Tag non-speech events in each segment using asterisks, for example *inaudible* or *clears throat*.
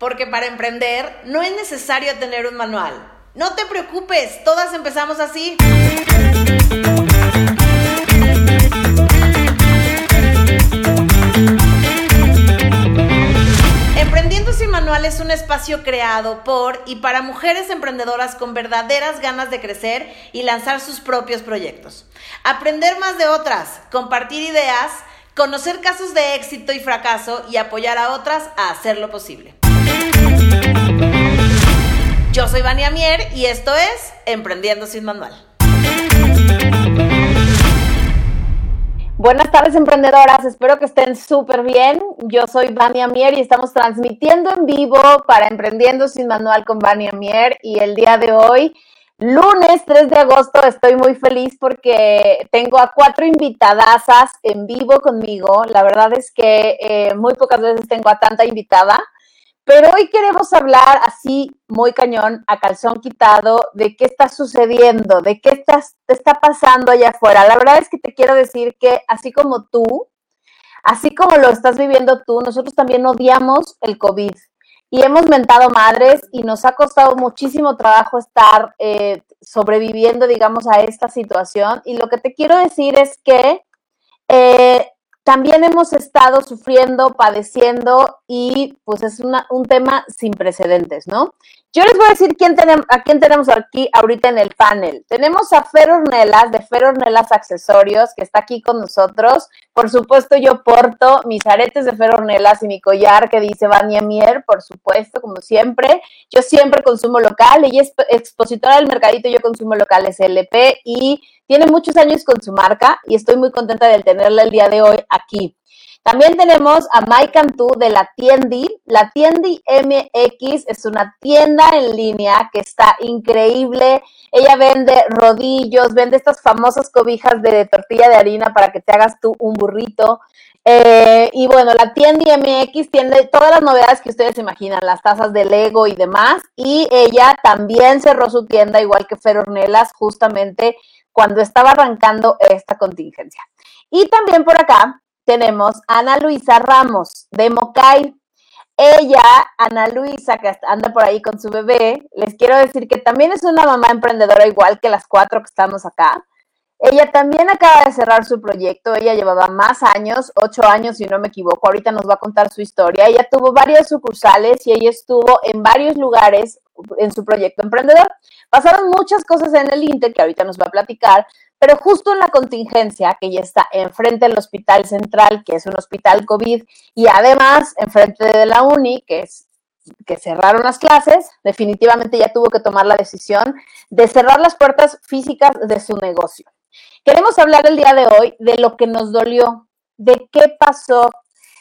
Porque para emprender no es necesario tener un manual. No te preocupes, todas empezamos así. Emprendiendo sin manual es un espacio creado por y para mujeres emprendedoras con verdaderas ganas de crecer y lanzar sus propios proyectos. Aprender más de otras, compartir ideas, conocer casos de éxito y fracaso y apoyar a otras a hacerlo posible. Yo soy Vania Mier y esto es Emprendiendo sin Manual. Buenas tardes emprendedoras, espero que estén súper bien. Yo soy Vania Mier y estamos transmitiendo en vivo para Emprendiendo sin Manual con Vania Mier y el día de hoy, lunes 3 de agosto, estoy muy feliz porque tengo a cuatro invitadasas en vivo conmigo. La verdad es que eh, muy pocas veces tengo a tanta invitada. Pero hoy queremos hablar así, muy cañón, a calzón quitado, de qué está sucediendo, de qué estás, te está pasando allá afuera. La verdad es que te quiero decir que así como tú, así como lo estás viviendo tú, nosotros también odiamos el COVID y hemos mentado madres y nos ha costado muchísimo trabajo estar eh, sobreviviendo, digamos, a esta situación. Y lo que te quiero decir es que eh, también hemos estado sufriendo, padeciendo y pues es un tema sin precedentes, ¿no? Yo les voy a decir quién tenemos, a quién tenemos aquí ahorita en el panel. Tenemos a Fer Ornelas de Fer Ornelas Accesorios, que está aquí con nosotros. Por supuesto, yo porto mis aretes de Fer Ornelas y mi collar que dice Vania Mier, por supuesto, como siempre. Yo siempre consumo local. Ella es expositora del mercadito, yo consumo local SLP y tiene muchos años con su marca y estoy muy contenta de tenerla el día de hoy aquí. También tenemos a Mike Cantú de la Tiendi. La Tiendi MX es una tienda en línea que está increíble. Ella vende rodillos, vende estas famosas cobijas de tortilla de harina para que te hagas tú un burrito. Eh, y bueno, la Tiendi MX tiene todas las novedades que ustedes imaginan, las tazas de Lego y demás. Y ella también cerró su tienda, igual que Fer Ornelas, justamente cuando estaba arrancando esta contingencia. Y también por acá tenemos a Ana Luisa Ramos de Mocay. Ella, Ana Luisa, que anda por ahí con su bebé, les quiero decir que también es una mamá emprendedora igual que las cuatro que estamos acá. Ella también acaba de cerrar su proyecto, ella llevaba más años, ocho años si no me equivoco, ahorita nos va a contar su historia. Ella tuvo varias sucursales y ella estuvo en varios lugares en su proyecto emprendedor. Pasaron muchas cosas en el Inter que ahorita nos va a platicar, pero justo en la contingencia, que ya está enfrente del Hospital Central, que es un hospital COVID, y además enfrente de la UNI, que es que cerraron las clases, definitivamente ya tuvo que tomar la decisión de cerrar las puertas físicas de su negocio. Queremos hablar el día de hoy de lo que nos dolió, de qué pasó,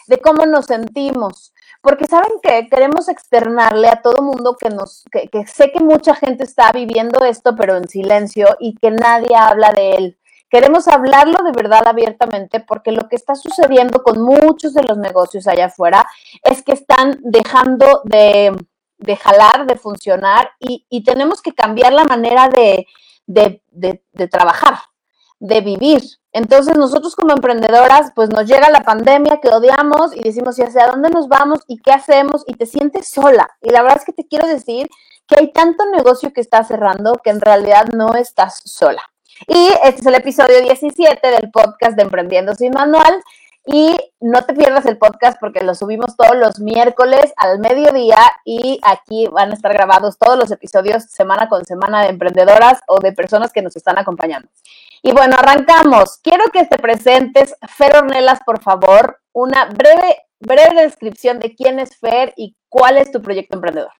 de cómo nos sentimos, porque saben que queremos externarle a todo mundo que nos, que, sé que mucha gente está viviendo esto, pero en silencio y que nadie habla de él. Queremos hablarlo de verdad abiertamente porque lo que está sucediendo con muchos de los negocios allá afuera es que están dejando de, jalar, de funcionar y, tenemos que cambiar la manera de, de trabajar, de vivir. Entonces nosotros como emprendedoras, pues nos llega la pandemia que odiamos y decimos, ¿y hacia dónde nos vamos? ¿Y qué hacemos? Y te sientes sola. Y la verdad es que te quiero decir que hay tanto negocio que está cerrando que en realidad no estás sola. Y este es el episodio 17 del podcast de Emprendiendo sin Manual. Y no te pierdas el podcast porque lo subimos todos los miércoles al mediodía y aquí van a estar grabados todos los episodios semana con semana de emprendedoras o de personas que nos están acompañando. Y bueno, arrancamos. Quiero que te presentes, Fer Ornelas, por favor, una breve, breve descripción de quién es Fer y cuál es tu proyecto emprendedor.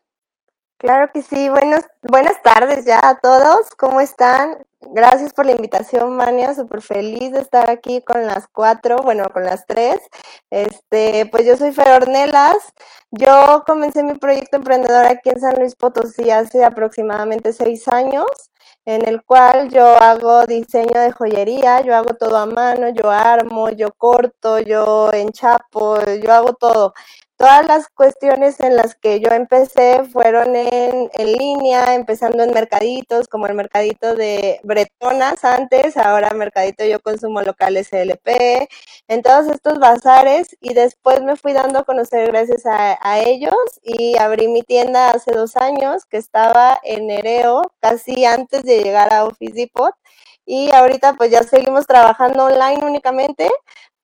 Claro que sí, buenos, buenas tardes ya a todos, ¿cómo están? Gracias por la invitación, Mania, súper feliz de estar aquí con las cuatro, bueno, con las tres. Este, pues yo soy Fer Ornelas, yo comencé mi proyecto emprendedor aquí en San Luis Potosí hace aproximadamente seis años en el cual yo hago diseño de joyería, yo hago todo a mano, yo armo, yo corto, yo enchapo, yo hago todo. Todas las cuestiones en las que yo empecé fueron en, en, línea, empezando en mercaditos, como el mercadito de Bretonas antes, ahora mercadito yo consumo locales SLP, en todos estos bazares y después me fui dando a conocer gracias a, ellos y abrí mi tienda hace dos años que estaba en Nereo, casi antes de llegar a Office Depot y ahorita pues ya seguimos trabajando online únicamente,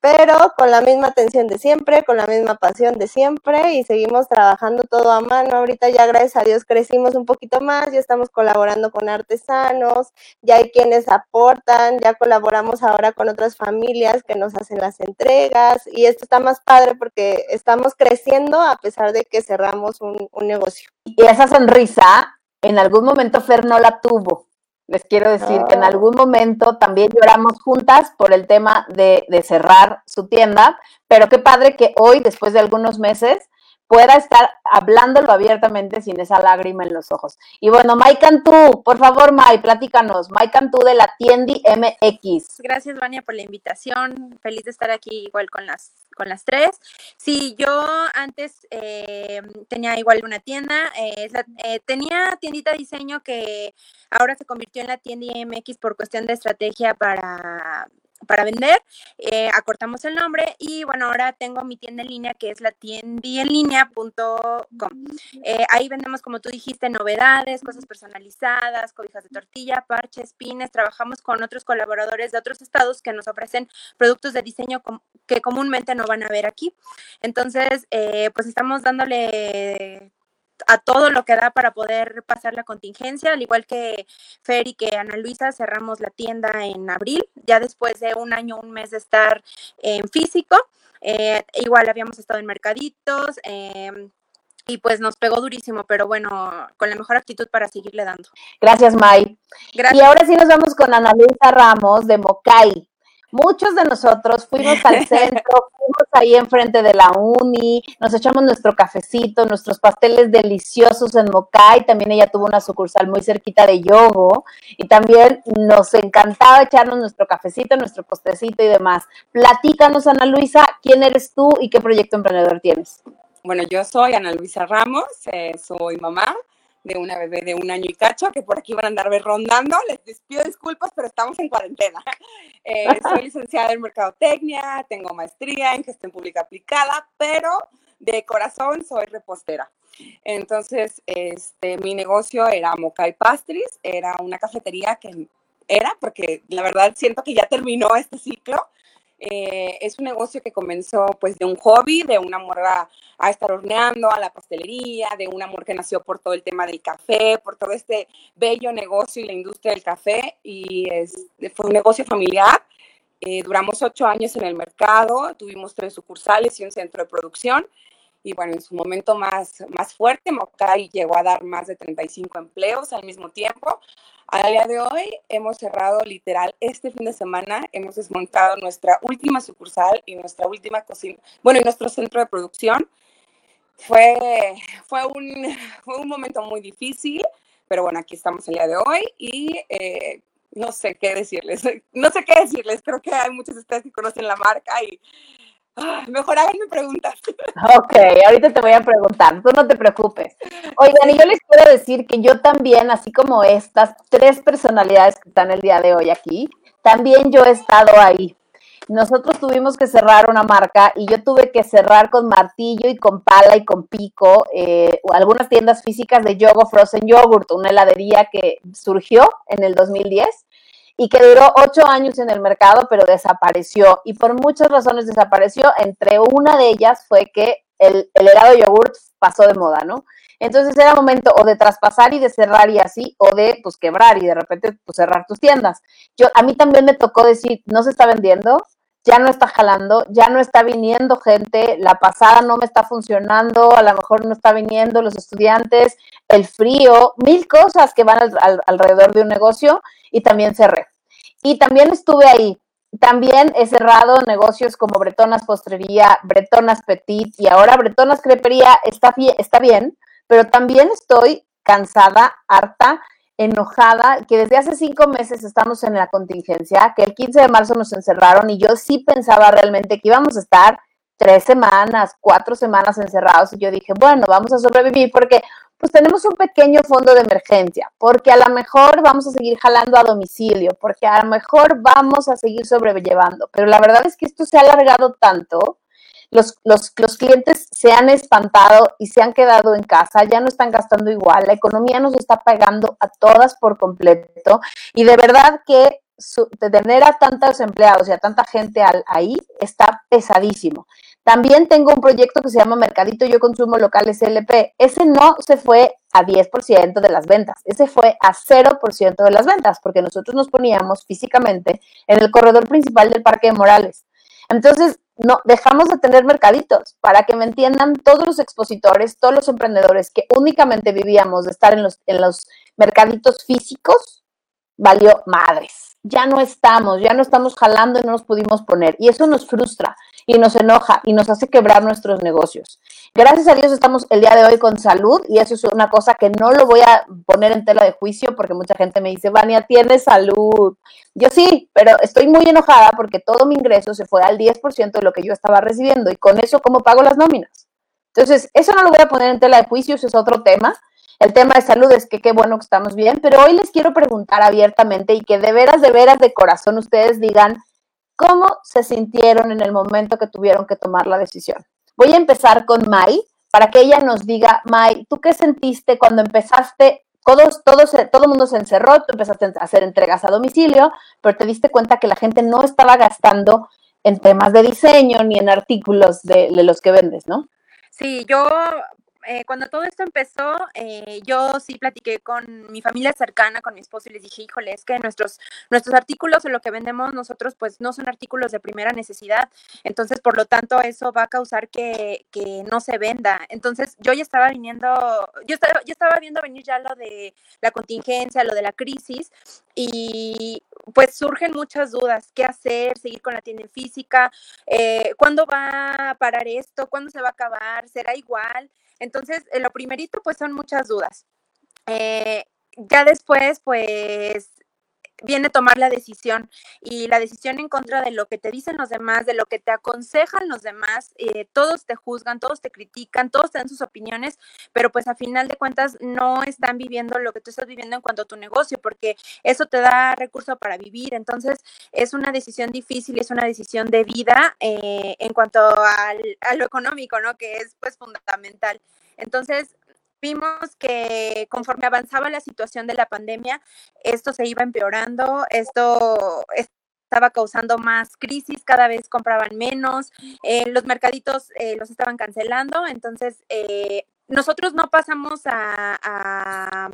pero con la misma atención de siempre, con la misma pasión de siempre y seguimos trabajando todo a mano. Ahorita ya gracias a Dios crecimos un poquito más, ya estamos colaborando con artesanos, ya hay quienes aportan, ya colaboramos ahora con otras familias que nos hacen las entregas y esto está más padre porque estamos creciendo a pesar de que cerramos un, negocio. Y esa sonrisa en algún momento Fer no la tuvo les quiero decir que en oh. algún momento también lloramos juntas por el tema de, de, cerrar su tienda, pero qué padre que hoy, después de algunos meses, pueda estar hablándolo abiertamente sin esa lágrima en los ojos. Y bueno, Mai Cantú, por favor, Mai, platícanos. Mai Cantú de la Tiendi MX. Gracias, Vania, por la invitación. Feliz de estar aquí igual con las, con las tres. Sí, yo antes eh, tenía igual una tienda. Eh, eh, tenía tiendita de diseño que ahora se convirtió en la Tiendi MX por cuestión de estrategia para para vender, eh, acortamos el nombre y bueno, ahora tengo mi tienda en línea que es la tiendienlinea.com. Eh, ahí vendemos, como tú dijiste, novedades, cosas personalizadas, cobijas de tortilla, parches, pines. Trabajamos con otros colaboradores de otros estados que nos ofrecen productos de diseño que comúnmente no van a ver aquí. Entonces, eh, pues estamos dándole a todo lo que da para poder pasar la contingencia, al igual que Fer y que Ana Luisa cerramos la tienda en abril, ya después de un año, un mes de estar en físico. Eh, igual habíamos estado en mercaditos. Em, y pues nos pegó durísimo, pero bueno, con la mejor actitud para seguirle dando. Gracias, May. Gracias. Y ahora sí nos vamos con Ana Luisa Ramos de Mocay. Muchos de nosotros fuimos al *laughs* centro, fuimos ahí enfrente de la uni, nos echamos nuestro cafecito, nuestros pasteles deliciosos en Mocay, también ella tuvo una sucursal muy cerquita de Yogo y también nos encantaba echarnos nuestro cafecito, nuestro postrecito y demás. Platícanos, Ana Luisa, quién eres tú y qué proyecto emprendedor tienes. Bueno, yo soy Ana Luisa Ramos, eh, soy mamá, de una bebé de un año y cacho que por aquí van a andar rondando. Les pido disculpas, pero estamos en cuarentena. *laughs* Eh, soy *laughs* licenciada en Mercadotecnia, tengo maestría en gestión pública aplicada, pero de corazón soy repostera. Entonces, este, mi negocio era Mocay Pastries, era una cafetería que era, porque la verdad siento que ya terminó este ciclo, eh, es un negocio que comenzó pues de un hobby, de un amor a, estar horneando, a la pastelería, de un amor que nació por todo el tema del café, por todo este bello negocio y la industria del café. Y es, fue un negocio familiar. Eh, duramos ocho años en el mercado, tuvimos tres sucursales y un centro de producción. Y bueno, en su momento más, más fuerte, Mocay llegó a dar más de 35 empleos al mismo tiempo. A día de hoy hemos cerrado literal este fin de semana, hemos desmontado nuestra última sucursal y nuestra última cocina, bueno, y nuestro centro de producción. Fue, fue, un, fue un momento muy difícil, pero bueno, aquí estamos el día de hoy y eh, no sé qué decirles, *laughs* no sé qué decirles, creo que hay muchos de ustedes que conocen la marca y mejor háganme preguntas. Ok, ahorita te voy a preguntar, tú no te preocupes. Oigan, y yo les quiero decir que yo también, así como estas tres personalidades que están el día de hoy aquí, también yo he estado ahí. Nosotros tuvimos que cerrar una marca y yo tuve que cerrar con martillo y con pala y con pico eh, algunas tiendas físicas de Yogo Frozen Yogurt, una heladería que surgió en el 2010 y que duró ocho años en el mercado, pero desapareció. Y por muchas razones desapareció. Entre una de ellas fue que el, helado de yogurt pasó de moda, ¿no? Entonces era momento o de traspasar y de cerrar y así, o de pues quebrar y de repente pues cerrar tus tiendas. Yo, a mí también me tocó decir, no se está vendiendo, ya no está jalando, ya no está viniendo gente, la pasada no me está funcionando, a lo mejor no está viniendo los estudiantes, el frío, mil cosas que van alrededor de un negocio y también cerré. Y también estuve ahí. También he cerrado negocios como Bretonas Postrería, Bretonas Petit y ahora Bretonas Crepería está está bien, pero también estoy cansada, harta, enojada, que desde hace cinco meses estamos en la contingencia, que el 15 de marzo nos encerraron y yo sí pensaba realmente que íbamos a estar tres semanas, cuatro semanas encerrados y yo dije, bueno, vamos a sobrevivir porque pues tenemos un pequeño fondo de emergencia, porque a lo mejor vamos a seguir jalando a domicilio, porque a lo mejor vamos a seguir sobrellevando, pero la verdad es que esto se ha alargado tanto, los, los, los clientes se han espantado y se han quedado en casa, ya no están gastando igual, la economía nos está pagando a todas por completo y de verdad que tener a tantos empleados y a tanta gente ahí está pesadísimo. También tengo un proyecto que se llama Mercadito Yo Consumo Local SLP. Ese no se fue a 10% de las ventas, ese fue a 0% de las ventas, porque nosotros nos poníamos físicamente en el corredor principal del Parque de Morales. Entonces, no, dejamos de tener mercaditos. Para que me entiendan todos los expositores, todos los emprendedores que únicamente vivíamos de estar en los, en los mercaditos físicos, valió madres ya no estamos, ya no estamos jalando y no nos pudimos poner. Y eso nos frustra y nos enoja y nos hace quebrar nuestros negocios. Gracias a Dios estamos el día de hoy con salud y eso es una cosa que no lo voy a poner en tela de juicio porque mucha gente me dice, Vania, tienes salud. Yo sí, pero estoy muy enojada porque todo mi ingreso se fue al 10% de lo que yo estaba recibiendo y con eso, ¿cómo pago las nóminas? Entonces, eso no lo voy a poner en tela de juicio, eso es otro tema el tema de salud es que qué bueno que estamos bien, pero hoy les quiero preguntar abiertamente y que de veras, de veras, de corazón ustedes digan cómo se sintieron en el momento que tuvieron que tomar la decisión. Voy a empezar con Mai para que ella nos diga, Mai, ¿tú qué sentiste cuando empezaste? Todos, todos, todo el mundo se encerró, tú empezaste a hacer entregas a domicilio, pero te diste cuenta que la gente no estaba gastando en temas de diseño ni en artículos de, de los que vendes, ¿no? Sí, yo eh, cuando todo esto empezó, eh, yo sí platiqué con mi familia cercana, con mi esposo, y les dije, híjole, es que nuestros, nuestros artículos o lo que vendemos nosotros, pues no son artículos de primera necesidad. Entonces, por lo tanto, eso va a causar que, que no se venda. Entonces, yo ya estaba viniendo, yo estaba, yo estaba viendo venir ya lo de la contingencia, lo de la crisis, y pues surgen muchas dudas. ¿Qué hacer? ¿Seguir con la tienda en física? Eh, ¿Cuándo va a parar esto? ¿Cuándo se va a acabar? ¿Será igual? Entonces, eh, lo primerito, pues son muchas dudas. Eh, ya después, pues viene tomar la decisión y la decisión en contra de lo que te dicen los demás, de lo que te aconsejan los demás, eh, todos te juzgan, todos te critican, todos te dan sus opiniones, pero pues a final de cuentas no están viviendo lo que tú estás viviendo en cuanto a tu negocio, porque eso te da recurso para vivir, entonces es una decisión difícil, es una decisión de vida en cuanto al, a lo económico, ¿no? Que es pues fundamental. Entonces, vimos que conforme avanzaba la situación de la pandemia, esto se iba empeorando, esto estaba causando más crisis, cada vez compraban menos, eh, los mercaditos eh, los estaban cancelando, entonces eh, nosotros no pasamos a,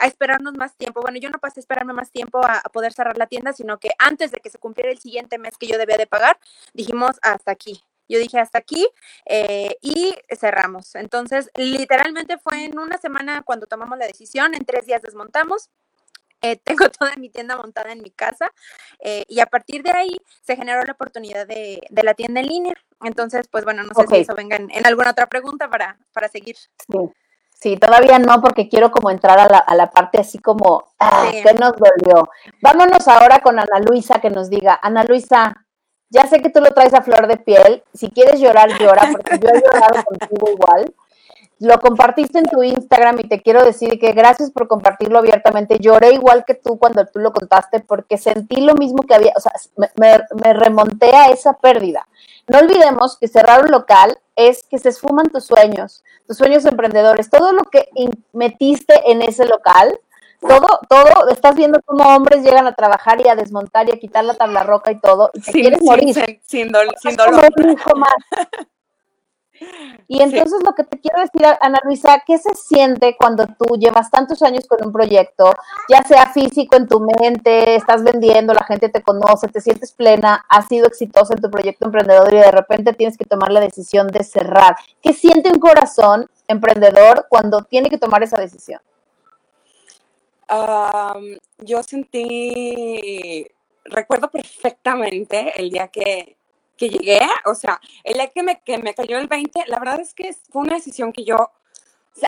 esperarnos más tiempo. Bueno, yo no pasé a esperarme más tiempo a, poder cerrar la tienda, sino que antes de que se cumpliera el siguiente mes que yo debía de pagar, dijimos hasta aquí. Yo dije hasta aquí eh, y cerramos. Entonces, literalmente fue en una semana cuando tomamos la decisión, en tres días desmontamos. Eh, *laughs* tengo toda mi tienda montada en mi casa eh, y a partir de ahí se generó la oportunidad de, de la tienda en línea. Entonces, pues bueno, no sé si eso venga en, alguna otra pregunta para, para seguir. Sí. Sí, todavía no, porque quiero como entrar a la, a la parte así como, ah, ¿qué nos dolió? Vámonos ahora con Ana Luisa que nos diga, Ana Luisa, ya sé que tú lo traes a flor de piel. Si quieres llorar, llora, porque yo he llorado *laughs* contigo igual. Lo compartiste en tu Instagram y te quiero decir que gracias por compartirlo abiertamente. Lloré igual que tú cuando tú lo contaste porque sentí lo mismo que había, o sea, me, me remonté a esa pérdida. No olvidemos que cerrar un local es que se esfuman tus sueños, tus sueños emprendedores, todo lo que metiste en ese local todo, todo, estás viendo cómo hombres llegan a trabajar y a desmontar y a quitar la tabla roca y todo, y te quieres morir. Sin, dolor. *laughs* Y entonces lo que te quiero decir, Ana Luisa, ¿qué se siente cuando tú llevas tantos años con un proyecto, ya sea físico en tu mente, estás vendiendo, la gente te conoce, te sientes plena, has sido exitosa en tu proyecto emprendedor y de repente tienes que tomar la decisión de cerrar? ¿Qué siente un corazón emprendedor cuando tiene que tomar esa decisión? Yo sentí, recuerdo perfectamente el día que, que, llegué, o sea, el día que me, que me cayó el 20, la verdad es que fue una decisión que yo,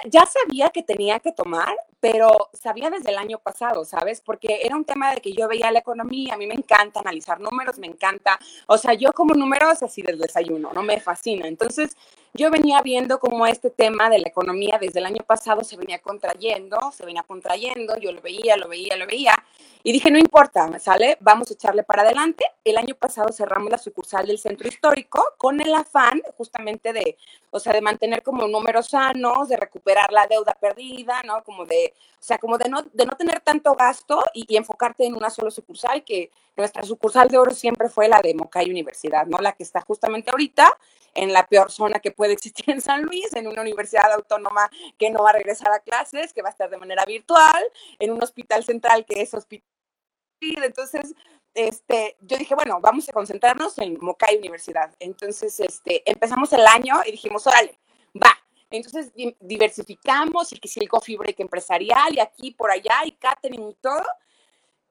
ya sabía que tenía que tomar, pero sabía desde el año pasado, ¿sabes? Porque era un tema de que yo veía la economía, a mí me encanta analizar números, me encanta, o sea, yo como números así del desayuno, no me fascina. Entonces, yo venía viendo cómo este tema de la economía desde el año pasado se venía contrayendo, se venía contrayendo, yo lo veía, lo veía, lo veía, y dije, no importa, ¿sale? Vamos a echarle para adelante. El año pasado cerramos la sucursal del centro histórico con el afán justamente de, o sea, de mantener como números sanos, de recuperar la deuda perdida, ¿no? Como de, o sea, como de no, de no tener tanto gasto y, enfocarte en una sola sucursal, que nuestra sucursal de oro siempre fue la de Mocay Universidad, ¿no? La que está justamente ahorita en la peor zona que puede existir en San Luis, en una universidad autónoma que no va a regresar a clases, que va a estar de manera virtual, en un hospital central que es hospital entonces, este, yo dije, bueno, vamos a concentrarnos en Mocay Universidad. Entonces, este, empezamos el año y dijimos, órale, va. Entonces, diversificamos y que si el coffee break empresarial y aquí, por allá, y catering y todo.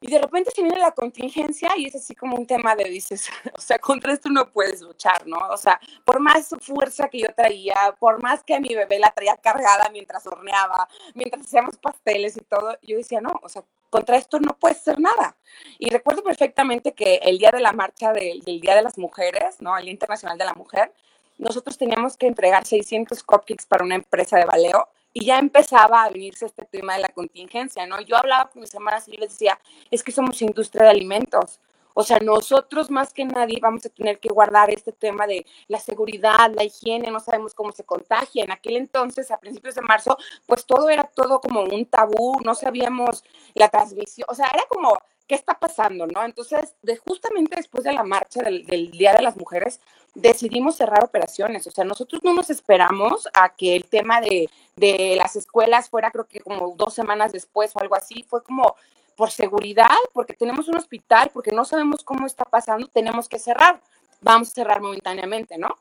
Y de repente se viene la contingencia y es así como un tema de dices, *laughs* o sea, contra esto no puedes luchar, ¿no? O sea, por más fuerza que yo traía, por más que mi bebé la traía cargada mientras horneaba, mientras hacíamos pasteles y todo, yo decía, no, o sea, contra esto no puedes hacer nada. Y recuerdo perfectamente que el día de la marcha del, Día de las Mujeres, ¿no? El Día Internacional de la Mujer, nosotros teníamos que entregar 600 cupcakes para una empresa de baleo y ya empezaba a venirse este tema de la contingencia, ¿no? Yo hablaba con mis hermanas y les decía, es que somos industria de alimentos. O sea, nosotros más que nadie vamos a tener que guardar este tema de la seguridad, la higiene, no sabemos cómo se contagia. En aquel entonces, a principios de marzo, pues todo era todo como un tabú, no sabíamos la transmisión, o sea, era como, ¿qué está pasando, no? Entonces, de, justamente después de la marcha del, del Día de las Mujeres, decidimos cerrar operaciones. O sea, nosotros no nos esperamos a que el tema de, de las escuelas fuera, creo que como dos semanas después o algo así, fue como por seguridad, porque tenemos un hospital, porque no sabemos cómo está pasando, tenemos que cerrar. Vamos a cerrar momentáneamente, ¿no?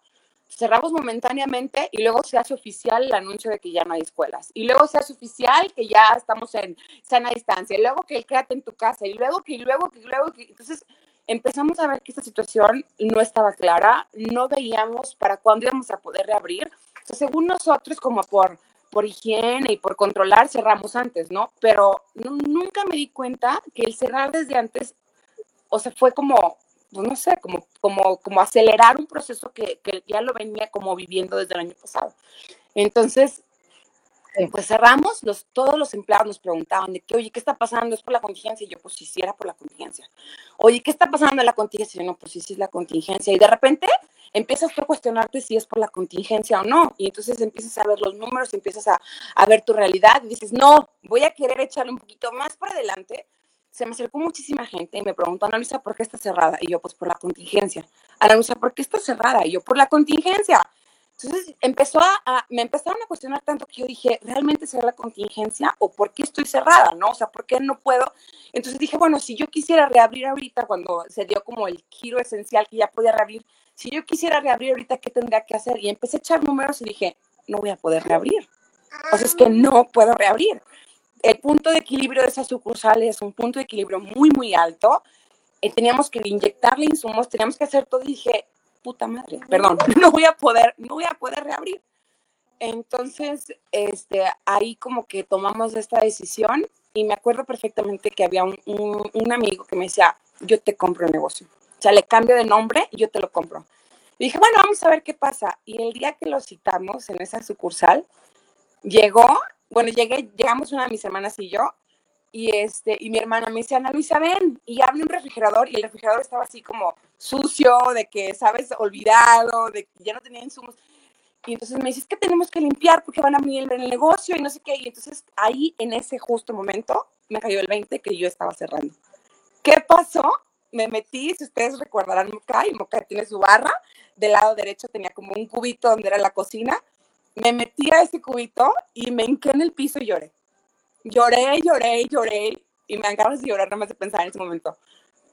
Cerramos momentáneamente y luego se hace oficial el anuncio de que ya no hay escuelas. Y luego se hace oficial que ya estamos en sana distancia. Y luego que quédate en tu casa. Y luego que, y luego que, y luego que. Entonces empezamos a ver que esta situación no estaba clara. No veíamos para cuándo íbamos a poder reabrir. Según nosotros, como por por higiene y por controlar cerramos antes, ¿no? Pero nunca me di cuenta que el cerrar desde antes, o sea, fue como, pues no sé, como, como, como acelerar un proceso que, que ya lo venía como viviendo desde el año pasado. Entonces, pues cerramos, los, todos los empleados nos preguntaban de que, oye, ¿qué está pasando? ¿Es por la contingencia? Y yo, pues sí, sí, era por la contingencia. Oye, ¿qué está pasando en la contingencia? Y yo, no, pues sí, sí, es la contingencia. Y de repente empiezas a cuestionarte si es por la contingencia o no. Y entonces empiezas a ver los números, empiezas a, a ver tu realidad y dices, no, voy a querer echarle un poquito más para adelante. Se me acercó muchísima gente y me preguntó, Ana Luisa, ¿por qué está cerrada? Y yo, pues por la contingencia. Ana Luisa, ¿por qué está cerrada? Y yo, por la contingencia. Entonces empezó a, me empezaron a cuestionar tanto que yo dije, ¿realmente será la contingencia o por qué estoy cerrada? ¿No? O sea, ¿por qué no puedo? Entonces dije, bueno, si yo quisiera reabrir ahorita, cuando se dio como el giro esencial que ya podía reabrir, si yo quisiera reabrir ahorita, ¿qué tendría que hacer? Y empecé a echar números y dije, no voy a poder reabrir. O sea, es que no puedo reabrir. El punto de equilibrio de esas sucursales es un punto de equilibrio muy, muy alto. Eh, teníamos que inyectarle insumos, teníamos que hacer todo y dije, puta madre, perdón, *laughs* no voy a poder, no voy a poder reabrir. Entonces, este, ahí como que tomamos esta decisión y me acuerdo perfectamente que había un, un amigo que me decía, yo te compro el negocio. O sea, le cambio de nombre y yo te lo compro. Y dije, bueno, vamos a ver qué pasa. Y el día que lo citamos en esa sucursal, llegó, bueno, llegué, llegamos una de mis hermanas y yo, y este, y mi hermana me dice, Ana Luisa, ven, y abre un refrigerador, y el refrigerador estaba así como sucio, de que, sabes, olvidado, de que ya no tenía insumos. Y entonces me dice, es que tenemos que limpiar porque van a venir el negocio y no sé qué. Y entonces ahí, en ese justo momento, me cayó el 20 que yo estaba cerrando. ¿Qué pasó? Me metí, si ustedes recordarán Moca, y Moca tiene su barra, del lado derecho tenía como un cubito donde era la cocina, me metí a ese cubito y me hinqué en el piso y lloré. Lloré, lloré, lloré, y me ganas de llorar nada más de pensar en ese momento.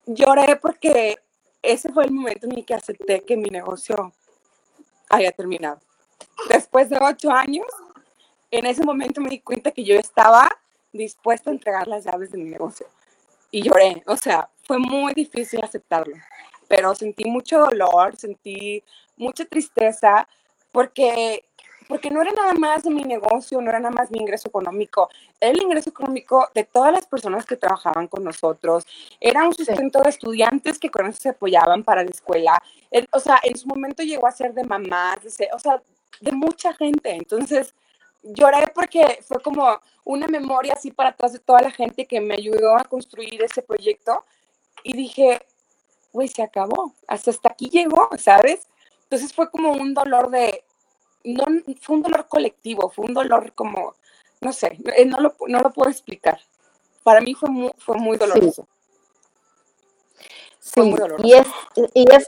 Lloré porque ese fue el momento en el que acepté que mi negocio había terminado. Después de ocho años, en ese momento me di cuenta que yo estaba dispuesta a entregar las llaves de mi negocio. Y lloré, o sea, fue muy difícil aceptarlo, pero sentí mucho dolor, sentí mucha tristeza, porque porque no era nada más de mi negocio, no era nada más mi ingreso económico, el ingreso económico de todas las personas que trabajaban con nosotros, era un sustento de estudiantes que con eso se apoyaban para la escuela, o sea, en su momento llegó a ser de mamás, o sea, de mucha gente, entonces lloré porque fue como una memoria así para atrás de toda la gente que me ayudó a construir ese proyecto y dije, güey, se acabó, hasta hasta aquí llegó, ¿sabes? Entonces fue como un dolor de, no, fue un dolor colectivo, fue un dolor como, no sé, eh, no lo, no lo puedo explicar. Para mí fue muy, fue muy doloroso. Sí, muy doloroso. Y, es, y es,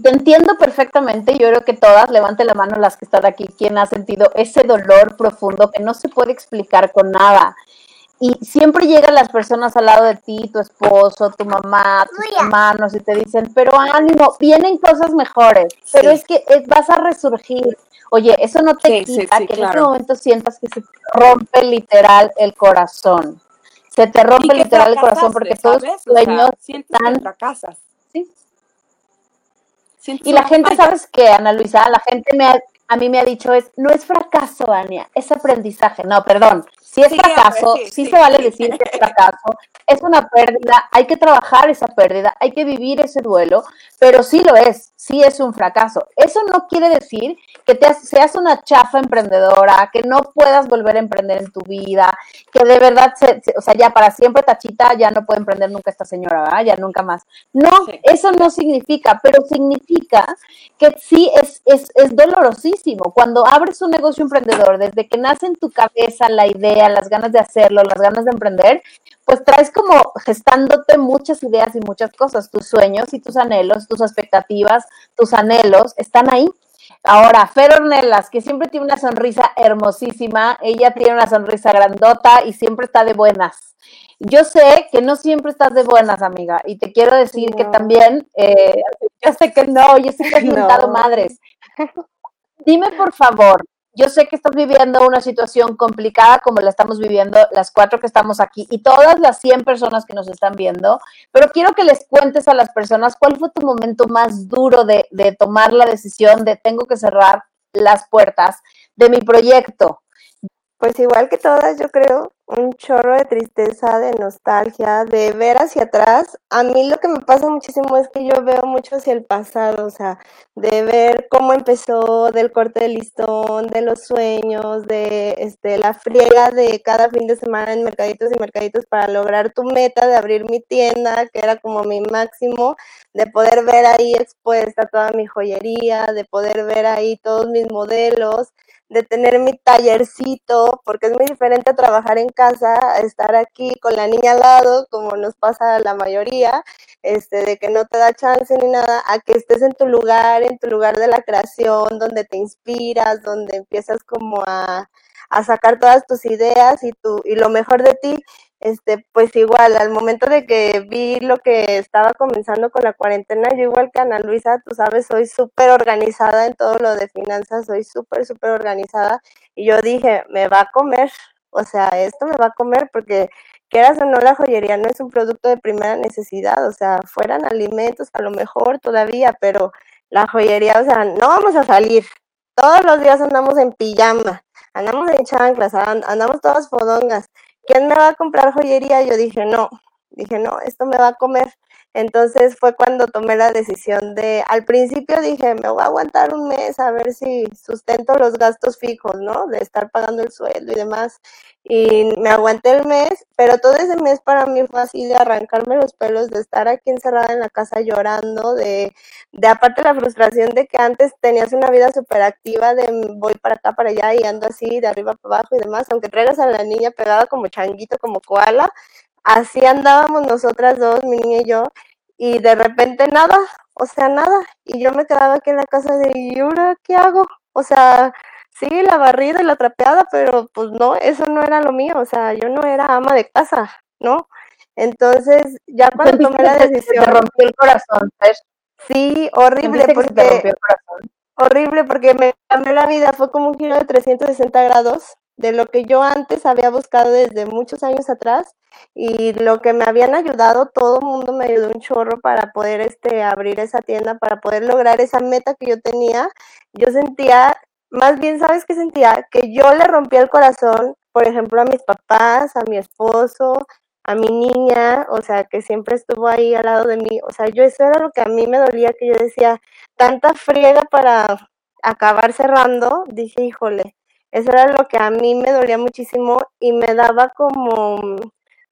te entiendo perfectamente, yo creo que todas, levante la mano las que están aquí, quien ha sentido ese dolor profundo que no se puede explicar con nada y siempre llegan las personas al lado de ti, tu esposo, tu mamá, tus hermanos, y te dicen, pero ánimo, vienen cosas mejores, pero es que eh, vas a resurgir. Oye, eso no te quita que en ese momento sientas que se te rompe literal el corazón. Se te rompe literal el corazón porque todos tus sueños están... fracasas. Sí. Y la gente, ¿sabes qué, Ana Luisa? La gente me a mí me ha dicho es, no es fracaso, Ania, es aprendizaje. No, perdón, si es fracaso, sí, se vale decir que es fracaso, es una pérdida, hay que trabajar esa pérdida, hay que vivir ese duelo, pero sí lo es, sí es un fracaso. Eso no quiere decir que te seas una chafa emprendedora, que no puedas volver a emprender en tu vida, que de verdad, o sea, ya para siempre Tachita ya no puede emprender nunca esta señora, ¿verdad? Ya nunca más. No, eso no significa, pero significa que sí es, es, es dolorosísimo. Cuando abres un negocio emprendedor, desde que nace en tu cabeza la idea, las ganas de hacerlo, las ganas de emprender, pues traes como gestándote muchas ideas y muchas cosas. Tus sueños y tus anhelos, tus expectativas, tus anhelos están ahí. Ahora, Fer Ornelas, que siempre tiene una sonrisa hermosísima, ella tiene una sonrisa grandota y siempre está de buenas. Yo sé que no siempre estás de buenas, amiga, y te quiero decir que también, eh, yo sé que no, yo sé que has *laughs* no. madres. Dime, por favor, yo sé que estás viviendo una situación complicada como la estamos viviendo las cuatro que estamos aquí y todas las 100 personas que nos están viendo, pero quiero que les cuentes a las personas cuál fue tu momento más duro de, de tomar la decisión de tengo que cerrar las puertas de mi proyecto. Pues igual que todas, yo creo, un chorro de tristeza, de nostalgia, de ver hacia atrás. A mí lo que me pasa muchísimo es que yo veo mucho hacia el pasado, o sea, de ver cómo empezó, del corte de listón, de los sueños, de este, la friega de cada fin de semana en mercaditos y mercaditos para lograr tu meta de abrir mi tienda, que era como mi máximo, de poder ver ahí expuesta toda mi joyería, de poder ver ahí todos mis modelos de tener mi tallercito, porque es muy diferente trabajar en casa, estar aquí con la niña al lado, como nos pasa a la mayoría, este, de que no te da chance ni nada, a que estés en tu lugar, en tu lugar de la creación, donde te inspiras, donde empiezas como a, a sacar todas tus ideas y, tu, y lo mejor de ti este, pues igual, al momento de que vi lo que estaba comenzando con la cuarentena, yo igual que Ana Luisa, tú sabes, soy súper organizada en todo lo de finanzas, soy súper, súper organizada. Y yo dije, me va a comer, o sea, esto me va a comer porque quieras o no, la joyería no es un producto de primera necesidad, o sea, fueran alimentos a lo mejor todavía, pero la joyería, o sea, no vamos a salir. Todos los días andamos en pijama, andamos en chanclas, andamos todas fodongas. ¿quién me va a comprar joyería? Yo dije, no, dije, no, esto me va a comer. Entonces fue cuando tomé la decisión de, al principio dije, me voy a aguantar un mes a ver si sustento los gastos fijos, ¿no? De estar pagando el sueldo y demás. Y me aguanté el mes, pero todo ese mes para mí fue así de arrancarme los pelos, de estar aquí encerrada en la casa llorando, de, de aparte la frustración de que antes tenías una vida súper activa, de voy para acá, para allá y ando así, de arriba para abajo y demás, aunque traigas a la niña pegada como changuito, como koala, así andábamos nosotras dos, mi niña y yo, y de repente nada, o sea, nada, y yo me quedaba aquí en la casa de, ¿y ahora qué hago? O sea, sí, la barrida y la trapeada, pero pues no, eso no era lo mío, o sea, yo no era ama de casa, ¿no? Entonces, ya cuando tomé la decisión... Te rompió el corazón, ¿sabes? Sí, horrible, porque... Horrible, porque me cambió la vida, fue como un giro de 360 grados de lo que yo antes había buscado desde muchos años atrás y lo que me habían ayudado, todo el mundo me ayudó un chorro para poder este, abrir esa tienda, para poder lograr esa meta que yo tenía. Yo sentía más bien, ¿sabes qué sentía? Que yo le rompía el corazón, por ejemplo, a mis papás, a mi esposo, a mi niña, o sea, que siempre estuvo ahí al lado de mí. O sea, yo eso era lo que a mí me dolía, que yo decía, tanta friega para acabar cerrando, dije, híjole, eso era lo que a mí me dolía muchísimo y me daba como,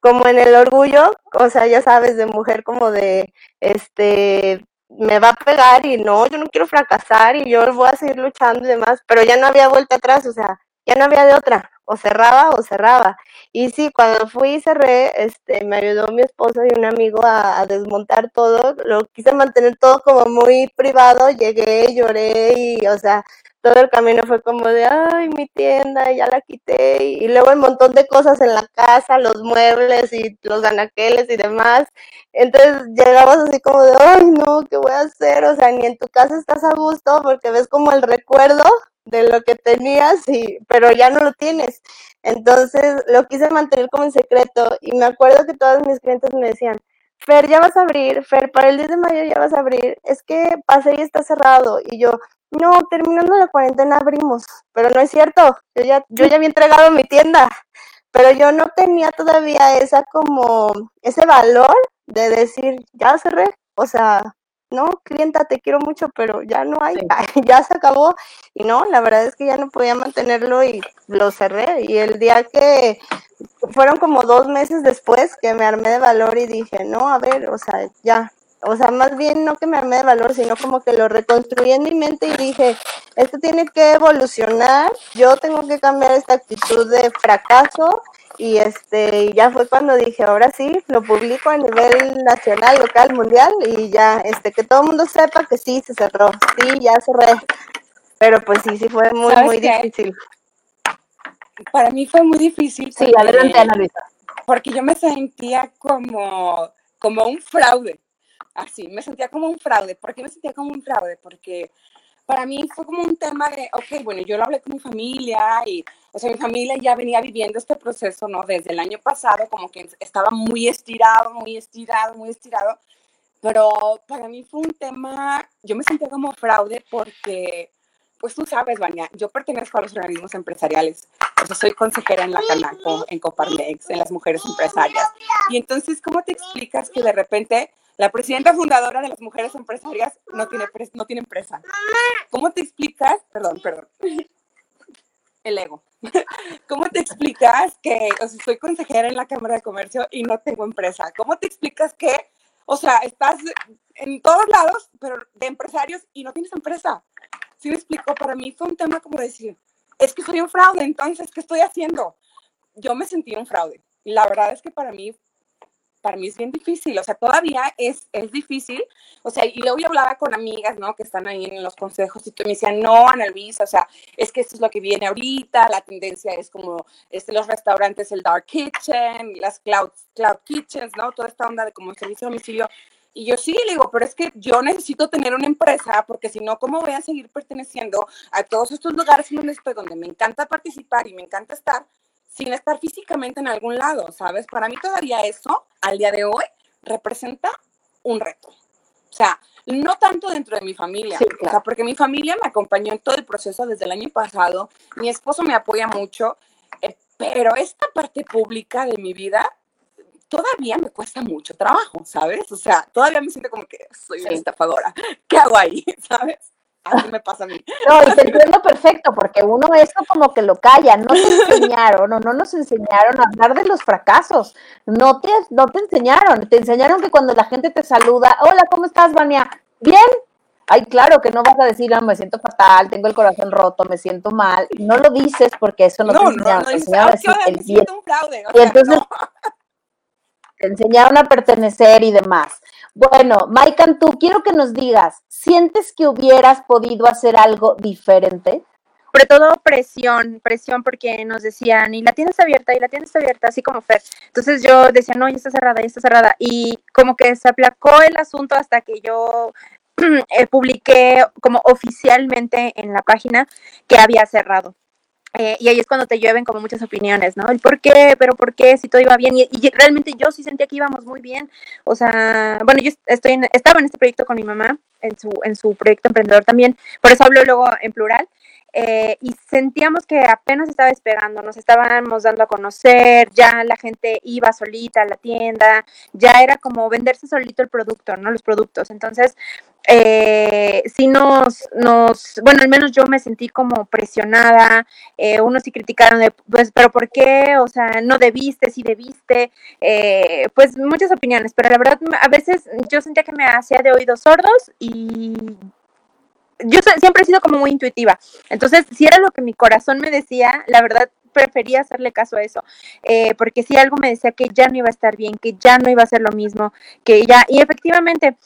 como en el orgullo, o sea, ya sabes, de mujer como de, este, me va a pegar y no, yo no quiero fracasar y yo voy a seguir luchando y demás, pero ya no había vuelta atrás, o sea, ya no había de otra, o cerraba o cerraba. Y sí, cuando fui y cerré, este, me ayudó mi esposo y un amigo a, a, desmontar todo, lo quise mantener todo como muy privado, llegué, lloré y, o sea, todo el camino fue como de, ay, mi tienda, ya la quité, y, luego un montón de cosas en la casa, los muebles y los anaqueles y demás. Entonces llegabas así como de, ay, no, ¿qué voy a hacer? O sea, ni en tu casa estás a gusto porque ves como el recuerdo de lo que tenías, y, pero ya no lo tienes. Entonces lo quise mantener como en secreto y me acuerdo que todos mis clientes me decían, Fer, ya vas a abrir, Fer, para el 10 de mayo ya vas a abrir, es que pasé y está cerrado. Y yo, no, terminando la cuarentena abrimos, pero no es cierto, yo ya, yo ya había entregado mi tienda, pero yo no tenía todavía esa como, ese valor de decir, ya cerré, o sea, no, clienta, te quiero mucho, pero ya no hay, sí. *laughs* ya se acabó, y no, la verdad es que ya no podía mantenerlo y lo cerré, y el día que fueron como dos meses después que me armé de valor y dije, no, a ver, o sea, ya, o sea, más bien no que me armé de valor, sino como que lo reconstruí en mi mente y dije, esto tiene que evolucionar, yo tengo que cambiar esta actitud de fracaso y este ya fue cuando dije, ahora sí, lo publico a nivel nacional, local, mundial y ya, este que todo el mundo sepa que sí, se cerró, sí, ya cerré, pero pues sí, sí fue muy, muy qué? difícil. Para mí fue muy difícil. Sí, adelante, Ana Luisa. Porque yo me sentía como, como un fraude así, me sentía como un fraude. ¿Por qué me sentía como un fraude? Porque para mí fue como un tema de, ok, bueno, yo lo hablé con mi familia y, o sea, mi familia ya venía viviendo este proceso, ¿no? Desde el año pasado, como que estaba muy estirado, muy estirado, muy estirado. Pero para mí fue un tema, yo me sentía como fraude porque, pues tú sabes, Vania, yo pertenezco a los organismos empresariales. O sea, soy consejera en la Canaco, en Coparmex, en las mujeres empresarias. Y entonces, ¿cómo te explicas que de repente la presidenta fundadora de las mujeres empresarias no tiene, no tiene empresa. ¿Cómo te explicas? Perdón, perdón. *laughs* El ego. *laughs* ¿Cómo te explicas que, o sea, soy consejera en la Cámara de Comercio y no tengo empresa? ¿Cómo te explicas que, o sea, estás en todos lados, pero de empresarios y no tienes empresa? ¿Sí me explico? Para mí fue un tema como decir, es que soy un fraude, entonces, ¿qué estoy haciendo? Yo me sentí un fraude. La verdad es que para mí para mí es bien difícil, o sea, todavía es, es difícil, o sea, y luego yo hablaba con amigas, ¿no? Que están ahí en los consejos y que me decían, no, Ana Luisa, o sea, es que esto es lo que viene ahorita, la tendencia es como este, los restaurantes, el dark kitchen, las cloud, cloud kitchens, ¿no? Toda esta onda de como servicio a domicilio. Y yo sí le digo, pero es que yo necesito tener una empresa porque si no, ¿cómo voy a seguir perteneciendo a todos estos lugares donde estoy, donde me encanta participar y me encanta estar? sin estar físicamente en algún lado, ¿sabes? Para mí todavía eso, al día de hoy, representa un reto. O sea, no tanto dentro de mi familia, Sí, claro. o sea, porque mi familia me acompañó en todo el proceso desde el año pasado, mi esposo me apoya mucho, eh, pero esta parte pública de mi vida todavía me cuesta mucho trabajo, ¿sabes? O sea, todavía me siento como que soy una estafadora. *laughs* ¿Qué hago ahí? *laughs* ¿Sabes? Así me pasa a mí. No, y te entiendo perfecto, porque uno eso como que lo calla, no te *laughs* enseñaron o no nos enseñaron a hablar de los fracasos, no te, no te enseñaron, te enseñaron que cuando la gente te saluda, hola, ¿cómo estás, Vania? Bien. Ay, claro que no vas a decir, ah, me siento fatal, tengo el corazón roto, me siento mal. No lo dices porque eso no, No, te no, enseñaron, no, te dices, enseñaron a "Ay, qué decir hora, el me bien, siento un fraude. O Y sea, entonces- no. Te enseñaron a pertenecer y demás. Bueno, Maikan, tú quiero que nos digas, ¿sientes que hubieras podido hacer algo diferente? sobre todo presión, presión porque nos decían, y la tienda está abierta, y la tienda está abierta, así como Fer. Entonces yo decía, no, ya está cerrada, ya está cerrada. Y como que se aplacó el asunto hasta que yo *clears throat* eh, publiqué como oficialmente en la página que había cerrado. Eh, y ahí es cuando te llueven como muchas opiniones, ¿no? El por qué, pero por qué, si todo iba bien. Y, realmente yo sí sentía que íbamos muy bien. O sea, bueno, yo estoy en- estaba en este proyecto con mi mamá, en su, en su proyecto emprendedor también, por eso hablo luego en plural. Eh, y sentíamos que apenas estaba despegando, nos estábamos dando a conocer, ya la gente iba solita a la tienda, ya era como venderse solito el producto, ¿no? Los productos. Entonces, eh, sí nos, nos, bueno, al menos yo me sentí como presionada, eh, unos sí criticaron, de, pues, pero ¿por qué? O sea, no debiste, sí debiste, eh, pues muchas opiniones, pero la verdad a veces yo sentía que me hacía de oídos sordos y yo siempre he sido como muy intuitiva, entonces si era lo que mi corazón me decía, la verdad prefería hacerle caso a eso, eh, porque si algo me decía que ya no iba a estar bien, que ya no iba a ser lo mismo, que ya, y efectivamente,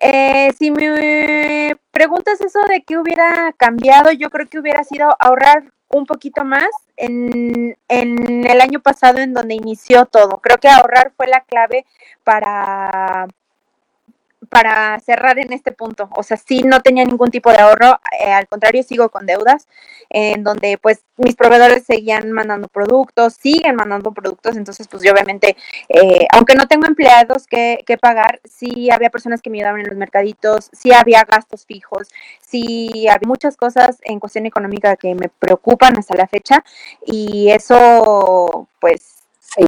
eh, si me preguntas eso de qué hubiera cambiado, yo creo que hubiera sido ahorrar un poquito más en, en el año pasado en donde inició todo. Creo que ahorrar fue la clave para para cerrar en este punto. O sea, sí no tenía ningún tipo de ahorro, eh, al contrario, sigo con deudas, en donde pues mis proveedores seguían mandando productos, siguen mandando productos, entonces pues yo obviamente, eh, aunque no tengo empleados que, que, pagar, sí había personas que me ayudaban en los mercaditos, sí había gastos fijos, sí había muchas cosas en cuestión económica que me preocupan hasta la fecha y eso pues sí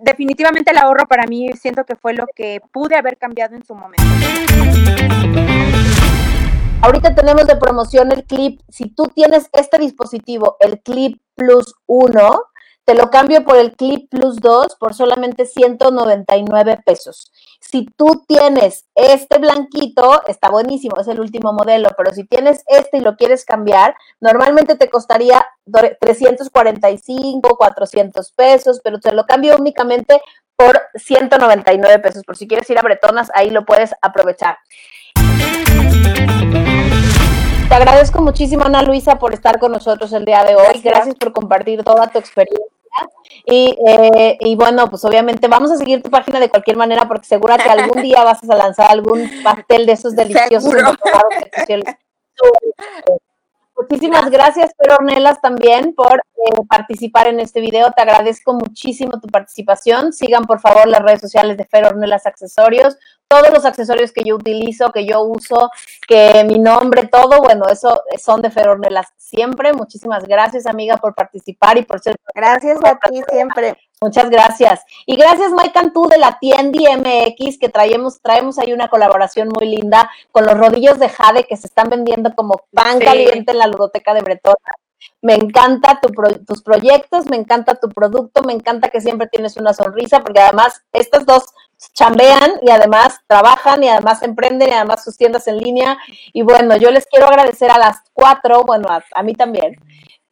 definitivamente el ahorro para mí siento que fue lo que pude haber cambiado en su momento. Ahorita tenemos de promoción el clip. Si tú tienes este dispositivo, el clip plus 1, te lo cambio por el Clip Plus 2 por solamente 199 pesos. Si tú tienes este blanquito, está buenísimo, es el último modelo, pero si tienes este y lo quieres cambiar, normalmente te costaría 345, 400 pesos, pero te lo cambio únicamente por 199 pesos. Por si quieres ir a Bretonas, ahí lo puedes aprovechar. Te agradezco muchísimo, Ana Luisa, por estar con nosotros el día de hoy. Gracias por compartir toda tu experiencia y, eh, y, bueno, pues obviamente vamos a seguir tu página de cualquier manera porque segura que algún día vas a lanzar algún pastel de esos *laughs* deliciosos. *laughs* Muchísimas gracias, Pero Ornelas, también por eh, participar en este video. Te agradezco muchísimo tu participación. Sigan, por favor, las redes sociales de Fer Ornelas Accesorios. Todos los accesorios que yo utilizo, que yo uso, que mi nombre, todo, bueno, eso son de Fer Ornelas siempre. Muchísimas gracias, amiga, por participar y por ser. Gracias a ti siempre. Muchas gracias. Y gracias, Mike Cantú de la Tiendi MX, que traemos, traemos ahí una colaboración muy linda con los rodillos de Jade que se están vendiendo como pan caliente en la ludoteca de Bretona. Me encanta tus proyectos, me encanta tu producto, me encanta que siempre tienes una sonrisa, porque además estas dos chambean y además trabajan y además emprenden y además sus tiendas en línea. Y bueno, yo les quiero agradecer a las cuatro, bueno, a mí también,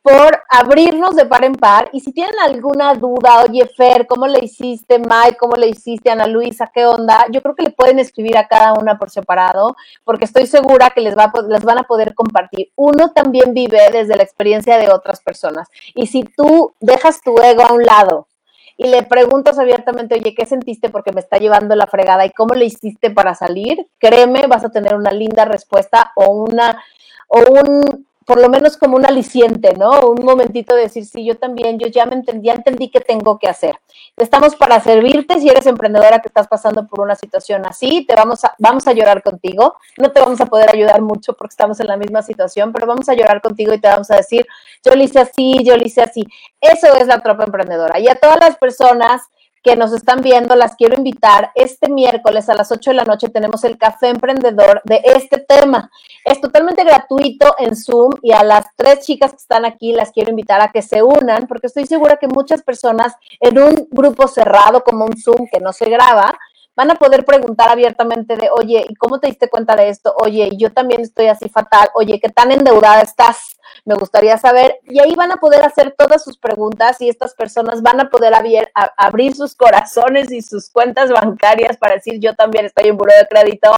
por abrirnos de par en par. Y si tienen alguna duda, oye, Fer, ¿cómo le hiciste, Mike? ¿Cómo le hiciste, Ana Luisa? ¿Qué onda? Yo creo que le pueden escribir a cada una por separado, porque estoy segura que les, va les van a poder compartir. Uno también vive desde la experiencia de otras personas. Y si tú dejas tu ego a un lado y le preguntas abiertamente, oye, ¿qué sentiste porque me está llevando la fregada y cómo le hiciste para salir? Créeme, vas a tener una linda respuesta o una o un por lo menos como un aliciente, ¿no? Un momentito de decir, sí, yo también, yo ya me entendí, ya entendí qué tengo que hacer. Estamos para servirte si eres emprendedora que estás pasando por una situación así, te vamos a, vamos a llorar contigo. No te vamos a poder ayudar mucho porque estamos en la misma situación, pero vamos a llorar contigo y te vamos a decir, yo lo hice así, yo lo hice así. Eso es la tropa emprendedora. Y a todas las personas que nos están viendo, las quiero invitar. Este miércoles a las 8 de la noche tenemos el café emprendedor de este tema. Es totalmente gratuito en Zoom y a las tres chicas que están aquí las quiero invitar a que se unan porque estoy segura que muchas personas en un grupo cerrado como un Zoom que no se graba, van a poder preguntar abiertamente de, oye, ¿y cómo te diste cuenta de esto? Oye, yo también estoy así fatal. Oye, ¿qué tan endeudada estás? Me gustaría saber. Y ahí van a poder hacer todas sus preguntas y estas personas van a poder abrir, abrir sus corazones y sus cuentas bancarias para decir, yo también estoy en buro de crédito.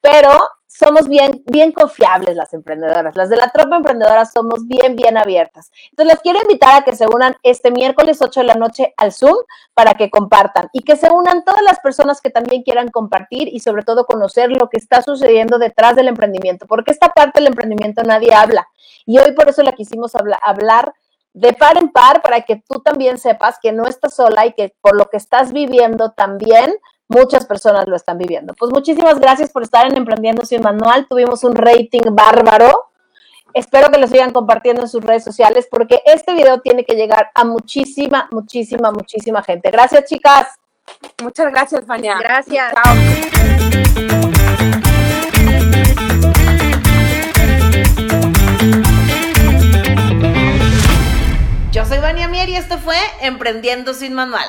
Pero somos bien, bien confiables las emprendedoras. Las de la tropa emprendedora somos bien, bien abiertas. Entonces, les quiero invitar a que se unan este miércoles 8 de la noche al Zoom para que compartan y que se unan todas las personas que también quieran compartir y sobre todo conocer lo que está sucediendo detrás del emprendimiento, porque esta parte del emprendimiento nadie habla. Y hoy por eso la quisimos hablar, hablar de par en par para que tú también sepas que no estás sola y que por lo que estás viviendo también muchas personas lo están viviendo. Pues muchísimas gracias por estar en Emprendiendo Sin Manual. Tuvimos un rating bárbaro Espero que lo sigan compartiendo en sus redes sociales porque este video tiene que llegar a muchísima, muchísima, muchísima gente. Gracias, chicas. Muchas gracias, Fania. Gracias. Chao. Yo soy Vania Mier y esto fue Emprendiendo sin Manual.